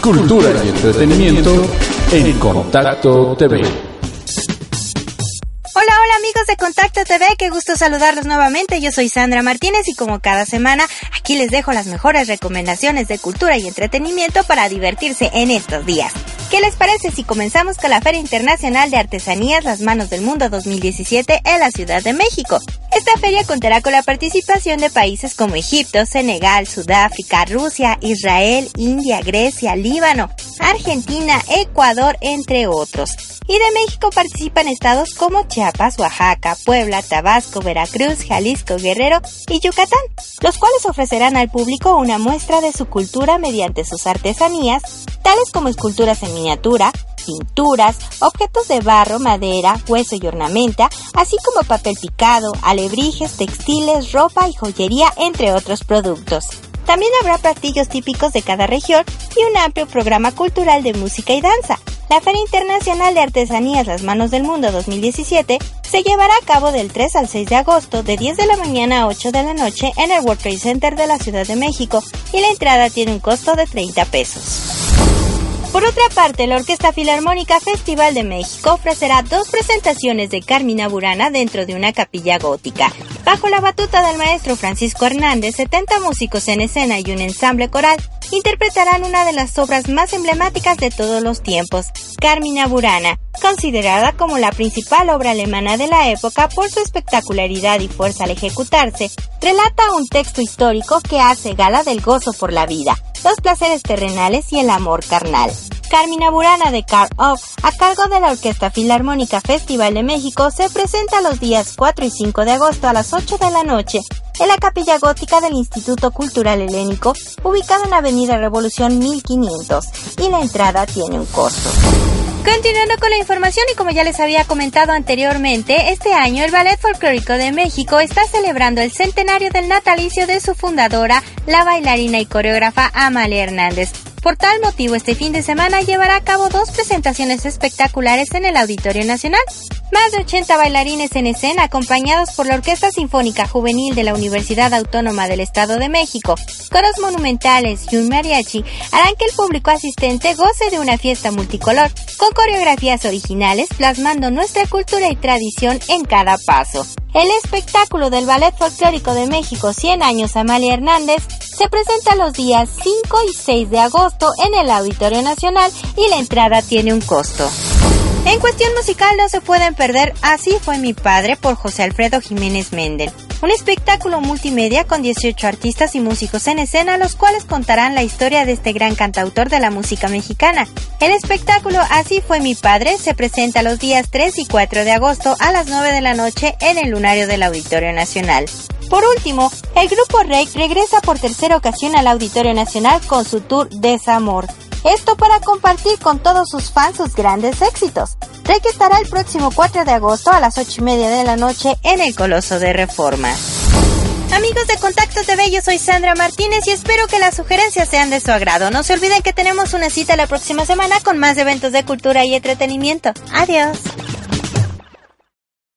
cultura y entretenimiento en Contacto TV. Hola, amigos de Contacto TV, qué gusto saludarlos nuevamente. Yo soy Sandra Martínez y como cada semana aquí les dejo las mejores recomendaciones de cultura y entretenimiento para divertirse en estos días. ¿Qué les parece si comenzamos con la Feria Internacional de Artesanías Las Manos del Mundo 2017 en la Ciudad de México? Esta feria contará con la participación de países como Egipto, Senegal, Sudáfrica, Rusia, Israel, India, Grecia, Líbano, Argentina, Ecuador, entre otros. Y de México participan estados como Chiapas, Oaxaca, Puebla, Tabasco, Veracruz, Jalisco, Guerrero y Yucatán, los cuales ofrecerán al público una muestra de su cultura mediante sus artesanías, tales como esculturas en miniatura, pinturas, objetos de barro, madera, hueso y ornamenta, así como papel picado, alebrijes, textiles, ropa y joyería, entre otros productos. También habrá platillos típicos de cada región y un amplio programa cultural de música y danza. La Feria Internacional de Artesanías Las Manos del Mundo 2017 se llevará a cabo del 3 al 6 de agosto de 10 de la mañana a 8 de la noche en el World Trade Center de la Ciudad de México y la entrada tiene un costo de 30 pesos. Por otra parte, la Orquesta Filarmónica Festival de México ofrecerá dos presentaciones de Carmina Burana dentro de una capilla gótica. Bajo la batuta del maestro Francisco Hernández, 70 músicos en escena y un ensamble coral interpretarán una de las obras más emblemáticas de todos los tiempos, Carmina Burana, considerada como la principal obra alemana de la época por su espectacularidad y fuerza al ejecutarse, relata un texto histórico que hace gala del gozo por la vida, los placeres terrenales y el amor carnal. Carmina Burana de Car Off, a cargo de la Orquesta Filarmónica Festival de México, se presenta los días 4 y 5 de agosto a las 8 de la noche en la capilla gótica del Instituto Cultural Helénico, ubicado en Avenida Revolución 1500, y la entrada tiene un costo. Continuando con la información y como ya les había comentado anteriormente, este año el Ballet Folclórico de México está celebrando el centenario del natalicio de su fundadora, la bailarina y coreógrafa Amalia Hernández. Por tal motivo, este fin de semana llevará a cabo dos presentaciones espectaculares en el Auditorio Nacional. Más de 80 bailarines en escena, acompañados por la Orquesta Sinfónica Juvenil de la Universidad Autónoma del Estado de México, coros monumentales y un mariachi, harán que el público asistente goce de una fiesta multicolor, con coreografías originales plasmando nuestra cultura y tradición en cada paso. El espectáculo del Ballet Folclórico de México 100 años Amalia Hernández se presenta los días 5 y 6 de agosto en el Auditorio Nacional y la entrada tiene un costo. En cuestión musical no se pueden perder Así fue mi padre por José Alfredo Jiménez Mendel. Un espectáculo multimedia con 18 artistas y músicos en escena, los cuales contarán la historia de este gran cantautor de la música mexicana. El espectáculo Así fue mi padre se presenta los días 3 y 4 de agosto a las 9 de la noche en el lunario del Auditorio Nacional. Por último, el grupo Rey regresa por tercera ocasión al Auditorio Nacional con su tour Desamor. Esto para compartir con todos sus fans sus grandes éxitos. Rey estará el próximo 4 de agosto a las 8 y media de la noche en el Coloso de Reforma. Amigos de Contacto TV, yo soy Sandra Martínez y espero que las sugerencias sean de su agrado. No se olviden que tenemos una cita la próxima semana con más eventos de cultura y entretenimiento. Adiós.